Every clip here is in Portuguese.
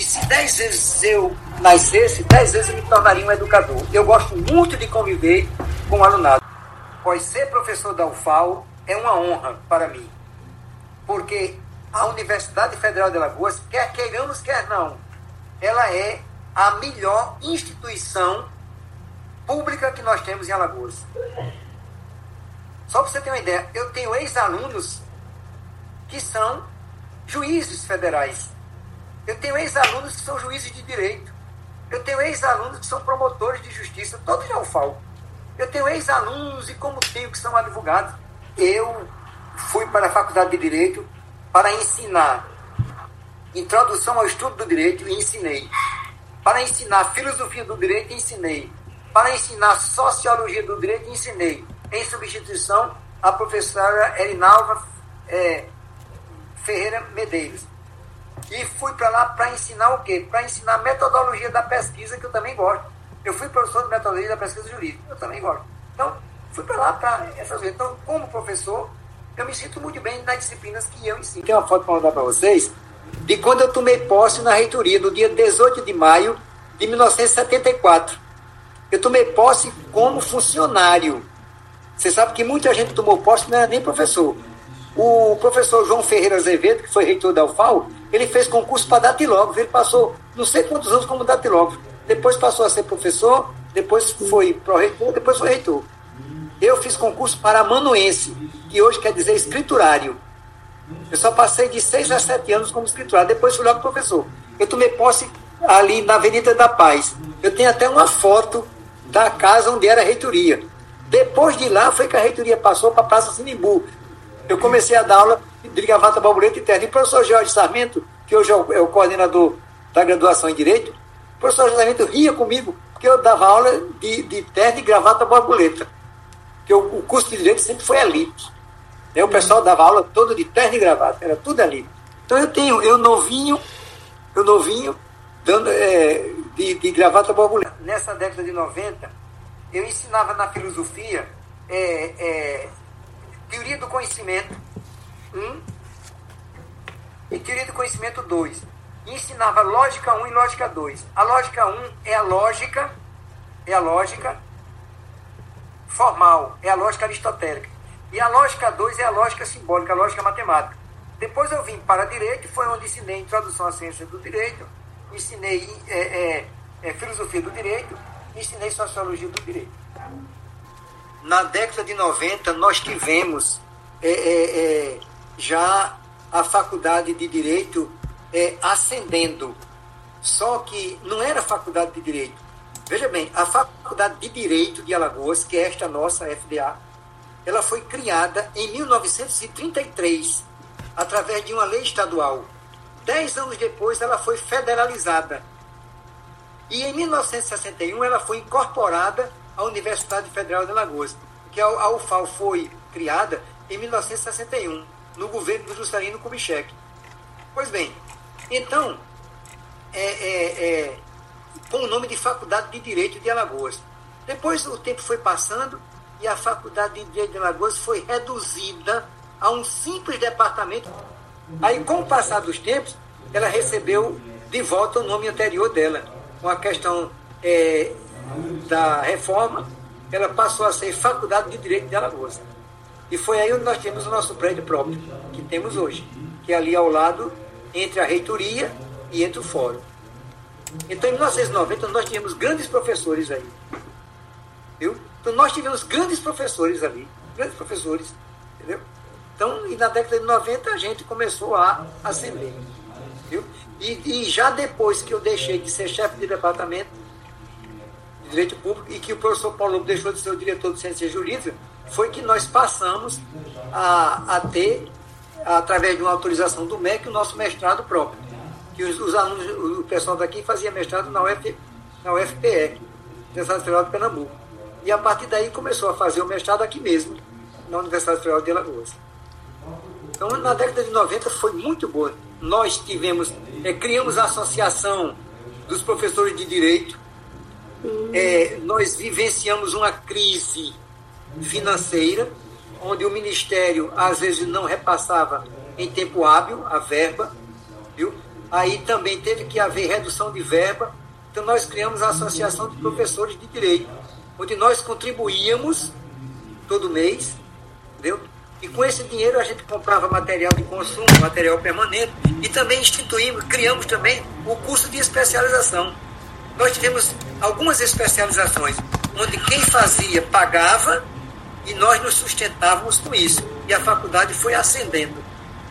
E se dez vezes eu nascesse, dez vezes eu me tornaria um educador. Eu gosto muito de conviver com o alunado. Pois ser professor da UFAO é uma honra para mim. Porque a Universidade Federal de Alagoas, quer queiramos, quer não, ela é a melhor instituição pública que nós temos em Alagoas. Só para você ter uma ideia, eu tenho ex-alunos que são juízes federais. Eu tenho ex-alunos que são juízes de direito. Eu tenho ex-alunos que são promotores de justiça, todos já o falo. Eu tenho ex-alunos e como tenho que são advogados. Eu fui para a faculdade de direito para ensinar introdução ao estudo do direito e ensinei. Para ensinar filosofia do direito, ensinei. Para ensinar sociologia do direito, ensinei. Em substituição, a professora Erinalva é, Ferreira Medeiros. E fui para lá para ensinar o quê? Para ensinar metodologia da pesquisa, que eu também gosto. Eu fui professor de metodologia da pesquisa jurídica, eu também gosto. Então, fui para lá para essas coisas. Então, como professor, eu me sinto muito bem nas disciplinas que eu ensino. Tem uma foto para mandar para vocês de quando eu tomei posse na reitoria, no dia 18 de maio de 1974. Eu tomei posse como funcionário. Você sabe que muita gente tomou posse não era nem professor. O professor João Ferreira Azevedo, que foi reitor da UFAO, ele fez concurso para datilógrafo. Ele passou não sei quantos anos como datilógrafo. Depois passou a ser professor, depois foi pró-reitor, depois foi reitor. Eu fiz concurso para amanuense, que hoje quer dizer escriturário. Eu só passei de seis a sete anos como escriturário, depois fui logo professor. Eu tomei posse ali na Avenida da Paz. Eu tenho até uma foto da casa onde era a reitoria. Depois de lá foi que a reitoria passou para a Praça Sinimbu. Eu comecei a dar aula de gravata, borboleta e terno. E o professor Jorge Sarmento, que hoje é o, é o coordenador da graduação em Direito, o professor Jorge Sarmento ria comigo, porque eu dava aula de, de terno e gravata borboleta. Porque o, o curso de Direito sempre foi ali. O pessoal dava aula todo de terno e gravata, era tudo ali. Então eu tenho, eu novinho, eu novinho, dando, é, de, de gravata borboleta. Nessa década de 90, eu ensinava na filosofia é, é, teoria do conhecimento 1 um, e teoria do conhecimento 2. Ensinava lógica 1 um e lógica 2. A lógica 1 um é a lógica, é a lógica formal, é a lógica aristotélica. E a lógica 2 é a lógica simbólica, a lógica matemática. Depois eu vim para direito, foi onde ensinei introdução à ciência do direito, ensinei é, é, é, filosofia do direito, ensinei sociologia do direito. Na década de 90, nós tivemos é, é, é, já a faculdade de direito ascendendo. Só que não era faculdade de direito. Veja bem, a faculdade de direito de Alagoas, que é esta nossa FDA, ela foi criada em 1933, através de uma lei estadual. Dez anos depois, ela foi federalizada. E em 1961, ela foi incorporada à Universidade Federal de Alagoas, que a UFAL foi criada em 1961, no governo do Juscelino Kubitschek. Pois bem, então, é, é, é, com o nome de Faculdade de Direito de Alagoas. Depois o tempo foi passando e a Faculdade de Direito de Alagoas foi reduzida a um simples departamento. Aí, com o passar dos tempos, ela recebeu de volta o nome anterior dela. Com a questão é, da reforma, ela passou a ser Faculdade de Direito de Alagoas. E foi aí onde nós temos o nosso prédio próprio, que temos hoje, que é ali ao lado, entre a reitoria e entre o fórum. Então, em 1990, nós tínhamos grandes professores aí. Viu? Então nós tivemos grandes professores ali, grandes professores, entendeu? Então, e na década de 90 a gente começou a ascender, viu? E, e já depois que eu deixei de ser chefe de departamento de Direito Público e que o professor Paulo deixou de ser o diretor de Ciência Jurídica, foi que nós passamos a, a ter, através de uma autorização do MEC, o nosso mestrado próprio. Que os, os alunos, o pessoal daqui fazia mestrado na, UF, na UFPE, Universidade Federal de Pernambuco. E a partir daí começou a fazer o mestrado aqui mesmo, na Universidade Federal de Alagoas. Então, na década de 90 foi muito boa. Nós tivemos, é, criamos a Associação dos Professores de Direito, é, nós vivenciamos uma crise financeira, onde o Ministério às vezes não repassava em tempo hábil a verba, viu? aí também teve que haver redução de verba, então nós criamos a Associação de Professores de Direito, onde nós contribuíamos todo mês, entendeu? E com esse dinheiro a gente comprava material de consumo, material permanente, e também instituímos, criamos também o curso de especialização. Nós tivemos algumas especializações, onde quem fazia pagava e nós nos sustentávamos com isso. E a faculdade foi ascendendo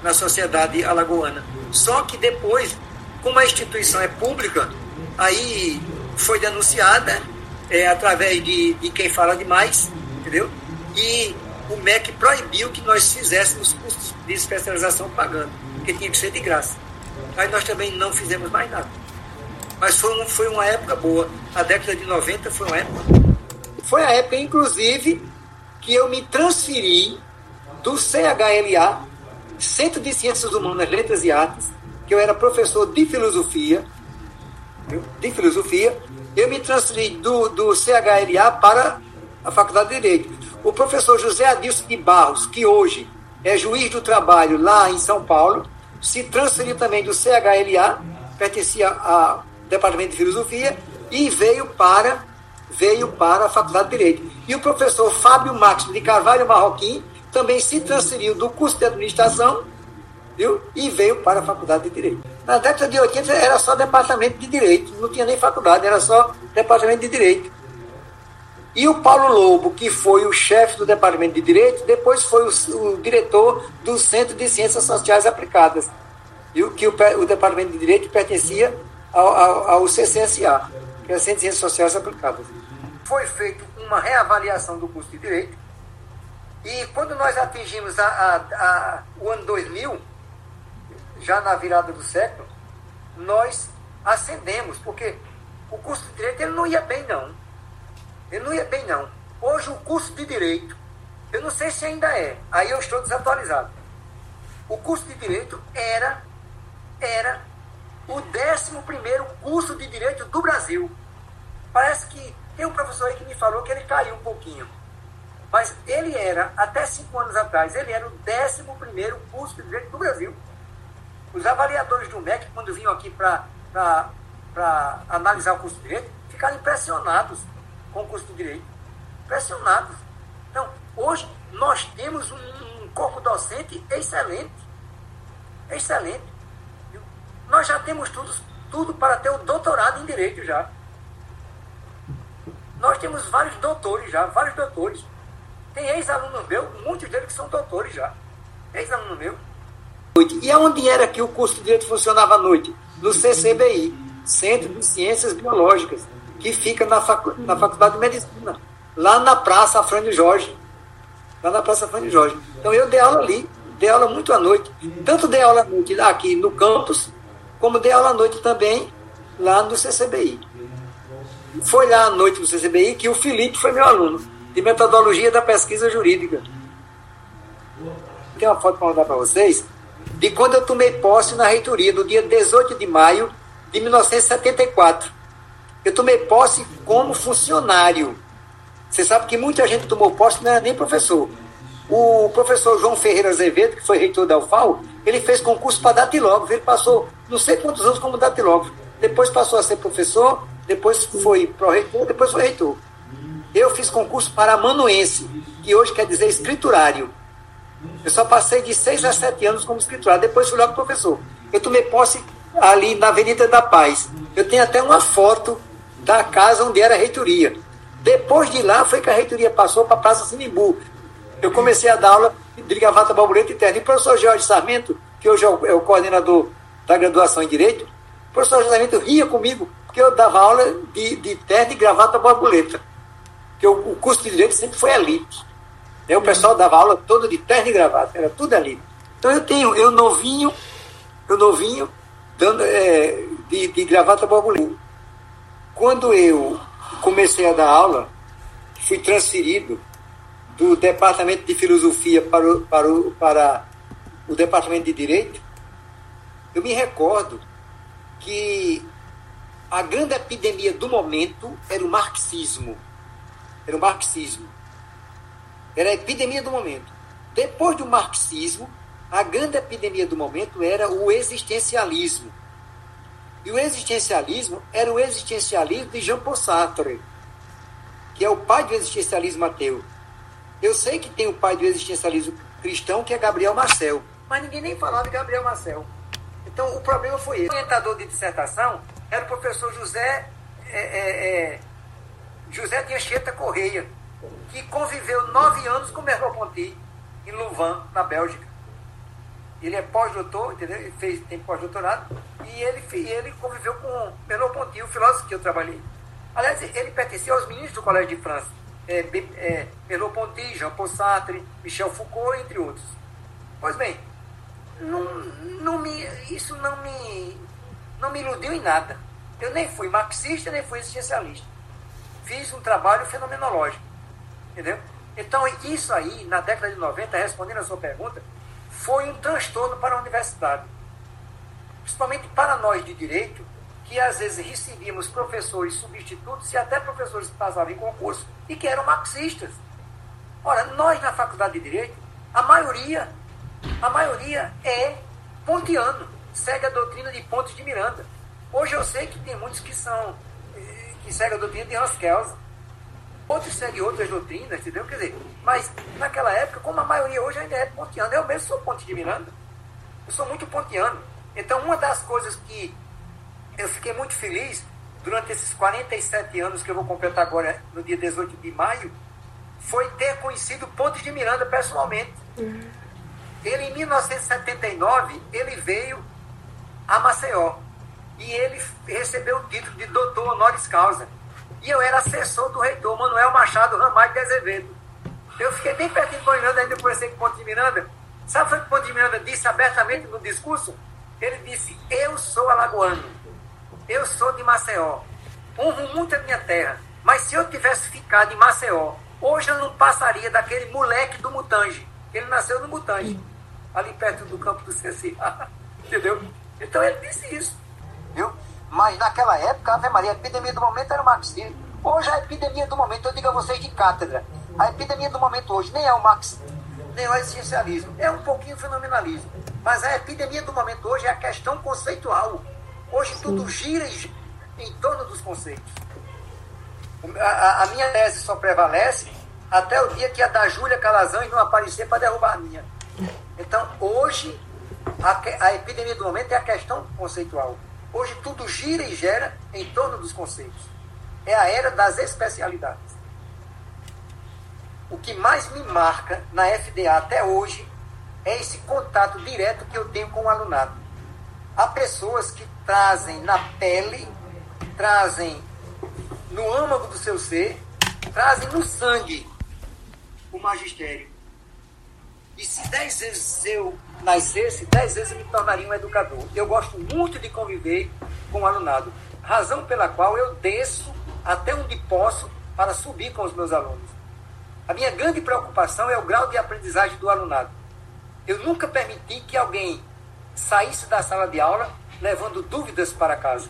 na sociedade alagoana. Só que depois, como a instituição é pública, aí foi denunciada é, através de, de quem fala demais, entendeu? E o MEC proibiu que nós fizéssemos cursos de especialização pagando, porque tinha que ser de graça. Aí nós também não fizemos mais nada. Mas foi, um, foi uma época boa. A década de 90 foi uma época. Foi a época, inclusive, que eu me transferi do CHLA, Centro de Ciências Humanas, Letras e Artes, que eu era professor de filosofia, de filosofia, eu me transferi do, do CHLA para a Faculdade de Direito. O professor José Adilson de Barros, que hoje é juiz do trabalho lá em São Paulo, se transferiu também do CHLA, pertencia ao Departamento de Filosofia, e veio para veio para a Faculdade de Direito. E o professor Fábio Max de Carvalho Marroquim também se transferiu do curso de administração viu? e veio para a Faculdade de Direito. Na década de 80 era só departamento de Direito, não tinha nem faculdade, era só departamento de Direito. E o Paulo Lobo, que foi o chefe do Departamento de Direito, depois foi o, o diretor do Centro de Ciências Sociais Aplicadas, viu? que o, o Departamento de Direito pertencia ao, CCSA, que é Centro de Ciências Sociais Aplicadas foi feita uma reavaliação do curso de Direito. E quando nós atingimos a, a, a, o ano 2000, já na virada do século, nós ascendemos, porque o curso de Direito ele não ia bem, não. Ele não ia bem, não. Hoje, o curso de Direito, eu não sei se ainda é, aí eu estou desatualizado. O curso de Direito era, era o 11 curso de Direito do Brasil. Parece que tem um professor aí que me falou que ele caiu um pouquinho. Mas ele era, até cinco anos atrás, ele era o 11 curso de Direito do Brasil. Os avaliadores do MEC, quando vinham aqui para analisar o curso de Direito, ficaram impressionados com o curso de Direito. Impressionados. Então, hoje, nós temos um, um corpo docente excelente. Excelente. Nós já temos tudo, tudo para ter o doutorado em Direito já. Nós temos vários doutores já, vários doutores. Tem ex-alunos meus, muitos deles que são doutores já. Ex-aluno meu. E aonde era que o curso de Direito funcionava à noite? No CCBI, Centro de Ciências Biológicas, que fica na, facu na Faculdade de Medicina, lá na Praça Afrânio Jorge. Lá na Praça Afrânio Jorge. Então eu dei aula ali, dei aula muito à noite. Tanto dei aula à noite aqui no campus, como dei aula à noite também lá no CCBI. Foi lá à noite do CCBI que o Felipe foi meu aluno, de metodologia da pesquisa jurídica. Tem uma foto para mandar para vocês, de quando eu tomei posse na reitoria, no dia 18 de maio de 1974. Eu tomei posse como funcionário. Você sabe que muita gente tomou posse não era nem professor. O professor João Ferreira Azevedo, que foi reitor da UFAL, ele fez concurso para datilógrafo. Ele passou não sei quantos anos como datilógrafo. Depois passou a ser professor depois foi pró-reitor, depois foi reitor. Eu fiz concurso para amanuense, que hoje quer dizer escriturário. Eu só passei de seis a sete anos como escriturário, depois fui logo professor. Eu tomei posse ali na Avenida da Paz. Eu tenho até uma foto da casa onde era a reitoria. Depois de lá foi que a reitoria passou para a Praça Sinimbu. Eu comecei a dar aula de gravata, borboleta e terno. E o professor Jorge Sarmento, que hoje é o, é o coordenador da graduação em Direito, o professor Jorge Sarmento ria comigo porque eu dava aula de, de terno e gravata borboleta. Porque o, o curso de direito sempre foi elite. Né? O pessoal dava aula todo de terno e gravata, era tudo elite. Então eu tenho, eu novinho, eu novinho, dando, é, de, de gravata borboleta. Quando eu comecei a dar aula, fui transferido do departamento de filosofia para o, para o, para o departamento de direito, eu me recordo que a grande epidemia do momento era o marxismo. Era o marxismo. Era a epidemia do momento. Depois do marxismo, a grande epidemia do momento era o existencialismo. E o existencialismo era o existencialismo de Jean-Paul Sartre, que é o pai do existencialismo ateu. Eu sei que tem o pai do existencialismo cristão, que é Gabriel Marcel, mas ninguém nem falava de Gabriel Marcel. Então, o problema foi esse. O orientador de dissertação era o professor José, é, é, é, José de Anchieta Correia, que conviveu nove anos com Merleau-Ponty, em Louvain, na Bélgica. Ele é pós-doutor, entendeu? Ele fez, tem pós-doutorado, e ele, ele conviveu com Merleau-Ponty, o filósofo que eu trabalhei. Aliás, ele pertencia aos ministros do Colégio de França. É, é, Merleau-Ponty, Jean-Paul Sartre, Michel Foucault, entre outros. Pois bem, não, não me, isso não me, não me iludiu em nada. Eu nem fui marxista, nem fui existencialista. Fiz um trabalho fenomenológico. Entendeu? Então, isso aí, na década de 90, respondendo a sua pergunta, foi um transtorno para a universidade. Principalmente para nós de direito, que às vezes recebíamos professores substitutos e até professores que passavam em concurso e que eram marxistas. Ora, nós na faculdade de direito, a maioria a maioria é pontiano, segue a doutrina de Pontes de Miranda. Hoje eu sei que tem muitos que são, eh, que seguem a doutrina de Hans Kelsen. Outros seguem outras doutrinas, entendeu? Quer dizer, mas naquela época, como a maioria hoje ainda é pontiana, eu mesmo sou Ponte de Miranda. Eu sou muito pontiano. Então, uma das coisas que eu fiquei muito feliz durante esses 47 anos que eu vou completar agora no dia 18 de maio, foi ter conhecido Ponte de Miranda pessoalmente. Uhum. Ele, em 1979, ele veio a Maceió e ele recebeu o título de doutor honoris causa. E eu era assessor do reitor Manuel Machado Ramalho de Azevedo. Eu fiquei bem pertinho de Miranda, ainda conversei com o Ponte Miranda. Sabe o que o Ponte Miranda disse abertamente no discurso? Ele disse, eu sou alagoano, eu sou de Maceió, honro muito a minha terra, mas se eu tivesse ficado em Maceió, hoje eu não passaria daquele moleque do Mutange, ele nasceu no Mutange ali perto do campo do CCA. Entendeu? Então ele disse isso. Viu? Mas naquela época, Ave Maria, a epidemia do momento era o marxismo. Hoje a epidemia do momento, eu digo a vocês de cátedra, a epidemia do momento hoje nem é o marxismo, nem é o existencialismo, é um pouquinho fenomenalismo. Mas a epidemia do momento hoje é a questão conceitual. Hoje Sim. tudo gira em torno dos conceitos. A, a, minha tese só prevalece até o dia que a da Júlia Calazans não aparecer para derrubar a minha. Então, hoje, a, a epidemia do momento é a questão conceitual. Hoje, tudo gira e gera em torno dos conceitos. É a era das especialidades. O que mais me marca na FDA até hoje é esse contato direto que eu tenho com o alunado. Há pessoas que trazem na pele, trazem no âmago do seu ser, trazem no sangue o magistério. E se dez vezes eu nascesse, dez vezes eu me tornaria um educador. Eu gosto muito de conviver com o alunado, razão pela qual eu desço até onde posso para subir com os meus alunos. A minha grande preocupação é o grau de aprendizagem do alunado. Eu nunca permiti que alguém saísse da sala de aula levando dúvidas para casa.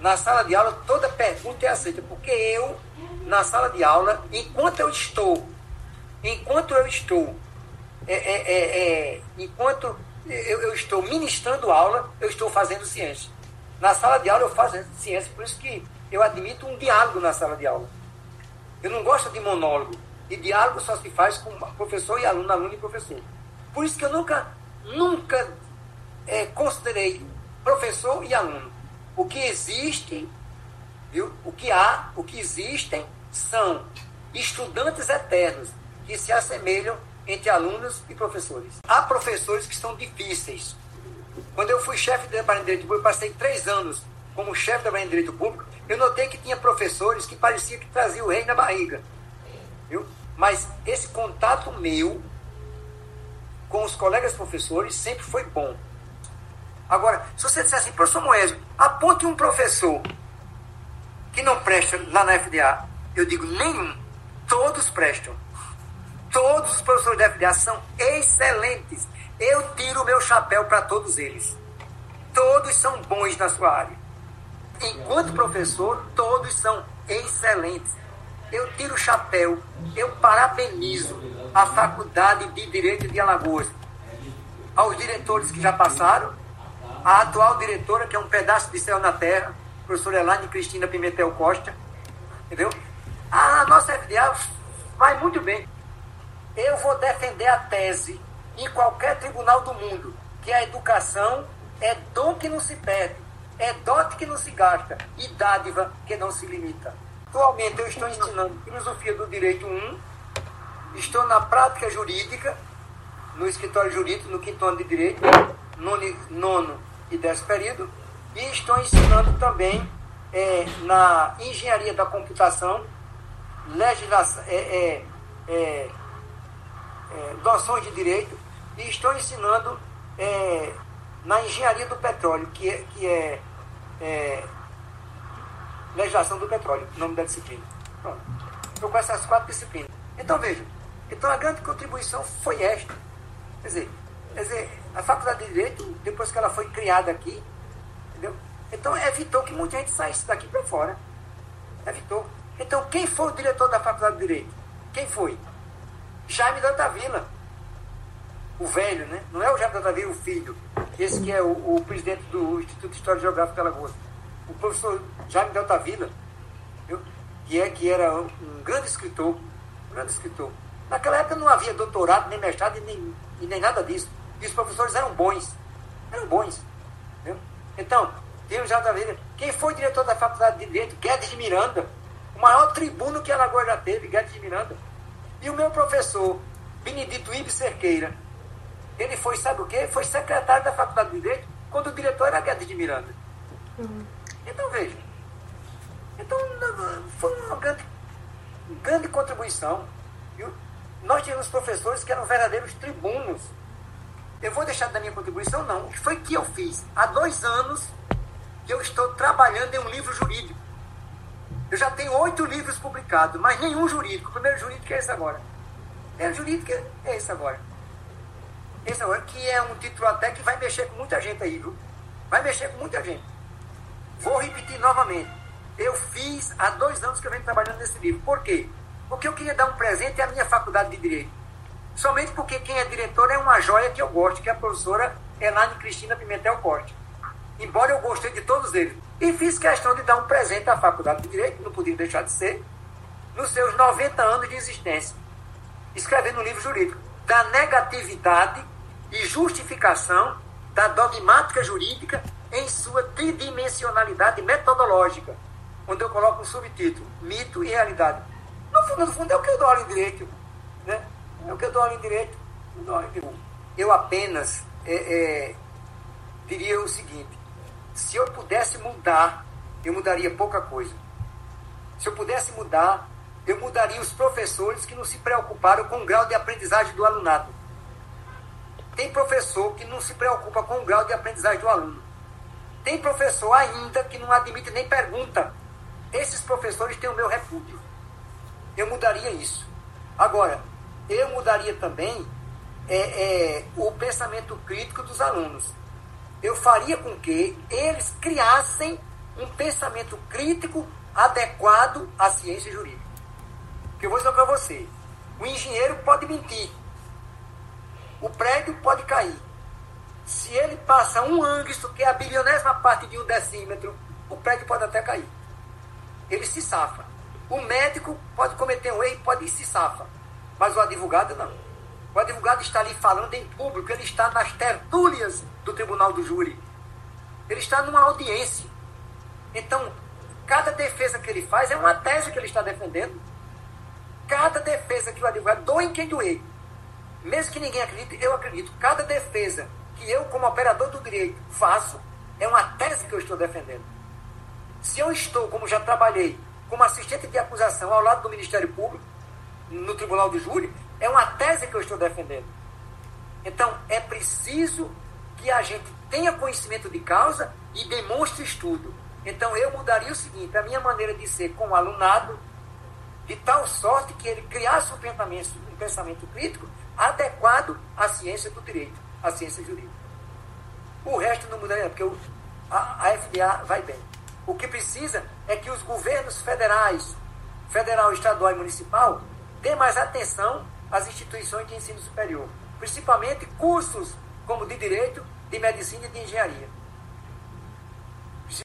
Na sala de aula, toda pergunta é aceita, porque eu, na sala de aula, enquanto eu estou enquanto eu estou, é, é, é, é, enquanto eu, eu, estou ministrando aula, eu estou fazendo ciência. Na sala de aula eu faço ciência, por isso que eu admito um diálogo na sala de aula. Eu não gosto de monólogo. E diálogo só se faz com professor e aluno, aluno e professor. Por isso que eu nunca, nunca é, considerei professor e aluno. O que existe, viu? o que há, o que existem são estudantes eternos que se assemelham entre alunos e professores. Há professores que são difíceis. Quando eu fui chefe da Departamento de Direito Público, passei três anos como chefe da Departamento de Direito Público, eu notei que tinha professores que parecia que traziam o rei na barriga. Viu? Mas esse contato meu com os colegas professores sempre foi bom. Agora, se você disser assim, professor Moésio, aponte um professor que não presta lá na FDA, eu digo nenhum. Todos prestam. Todos os professores da FDA são excelentes. Eu tiro o meu chapéu para todos eles. Todos são bons na sua área. Enquanto professor, todos são excelentes. Eu tiro o chapéu, eu parabenizo a Faculdade de Direito de Alagoas, aos diretores que já passaram, a atual diretora, que é um pedaço de céu na terra, professora Elaine Cristina Pimentel Costa, entendeu? A nossa FDA vai muito bem. Eu vou defender a tese em qualquer tribunal do mundo que a educação é dom que não se perde, é dote que não se gasta e dádiva que não se limita. Atualmente eu estou ensinando filosofia do direito 1, estou na prática jurídica, no escritório jurídico, no quinto ano de direito, nono, nono e décimo período, e estou ensinando também é, na engenharia da computação, legislação, é, é, é, noções de direito, e estou ensinando é, na engenharia do petróleo, que é, que é, é legislação do petróleo, nome da disciplina. Pronto. Estou com essas quatro disciplinas. Então veja, então a grande contribuição foi esta. Quer dizer, quer dizer, a faculdade de Direito, depois que ela foi criada aqui, entendeu? Então evitou que muita gente saísse daqui para fora. Evitou. Então quem foi o diretor da faculdade de Direito? Quem foi? Jaime da Vila. O velho, né? Não é o Jaime da Vila, o filho. Esse que é o, o presidente do Instituto de História Geográfica Alagoas o professor Jaime Delta Vila, viu? que, é, que era um, grande escritor, um grande escritor. Naquela época não havia doutorado, nem mestrado e nem, e nem nada disso. E os professores eram bons. Eram bons. Viu? Então, tem o J. Vila. Quem foi diretor da Faculdade de Direito? Guedes de Miranda. O maior tribuno que Alagoas já teve, Guedes de Miranda. E o meu professor, Benedito Ibe Cerqueira, ele foi, sabe o quê? Foi secretário da Faculdade de Direito quando o diretor era Guedes de Miranda. Uhum. Então veja. Então foi uma grande, grande contribuição. Viu? Nós tínhamos professores que eram verdadeiros tribunos. Eu vou deixar da minha contribuição? Não. O que foi que eu fiz? Há dois anos que eu estou trabalhando em um livro jurídico. Eu já tenho oito livros publicados, mas nenhum jurídico. O primeiro jurídico é esse agora. O primeiro jurídico é esse agora. Esse agora, que é um título até que vai mexer com muita gente aí, viu? Vai mexer com muita gente. Vou repetir novamente. Eu fiz há dois anos que eu venho trabalhando nesse livro. Por quê? Porque eu queria dar um presente à minha faculdade de Direito. Somente porque quem é diretor é uma joia que eu gosto, que é a professora Elaine Cristina Pimentel Corte. Embora eu gostei de todos eles. E fiz questão de dar um presente à faculdade de Direito, não podia deixar de ser, nos seus 90 anos de existência. Escrevendo um livro jurídico da negatividade e justificação da dogmática jurídica em sua tridimensionalidade metodológica, onde eu coloco um subtítulo, mito e realidade. No fundo, no fundo, é o que eu dou aula em direito. Né? É o que eu dou aula em direito. Eu, aula em direito. eu apenas é, é, diria o seguinte, se eu pudesse mudar, eu mudaria pouca coisa. Se eu pudesse mudar, eu mudaria os professores que não se preocuparam com o grau de aprendizagem do alunado. Tem professor que não se preocupa com o grau de aprendizagem do aluno. Tem professor ainda que não admite nem pergunta. Esses professores têm o meu repúdio. Eu mudaria isso. Agora, eu mudaria também é, é, o pensamento crítico dos alunos. Eu faria com que eles criassem um pensamento crítico adequado à ciência jurídica. Que eu vou dizer para você: o engenheiro pode mentir, o prédio pode cair, se ele passa um angstro, que é a bilionésima parte de um decímetro, o prédio pode até cair. Ele se safa. O médico pode cometer um erro, pode se safa. Mas o advogado não. O advogado está ali falando em público, ele está nas tertúlias do tribunal do júri. Ele está numa audiência. Então, cada defesa que ele faz é uma tese que ele está defendendo. Cada defesa que o advogado doa em quem doer. Mesmo que ninguém acredite, eu acredito. Cada defesa que eu, como operador do direito, faço, é uma tese que eu estou defendendo. Se eu estou, como já trabalhei, como assistente de acusação ao lado do Ministério Público, no Tribunal do Júri, é uma tese que eu estou defendendo. Então, é preciso que a gente tenha conhecimento de causa e demonstre estudo. Então, eu mudaria o seguinte: a minha maneira de ser com o alunado, de tal sorte que ele criasse um pensamento, um pensamento crítico adequado à ciência do direito a ciência jurídica. O resto não mudaria, porque o, a, a FDA vai bem. O que precisa é que os governos federais, federal, estadual e municipal, dêem mais atenção às instituições de ensino superior, principalmente cursos como de direito, de medicina e de engenharia.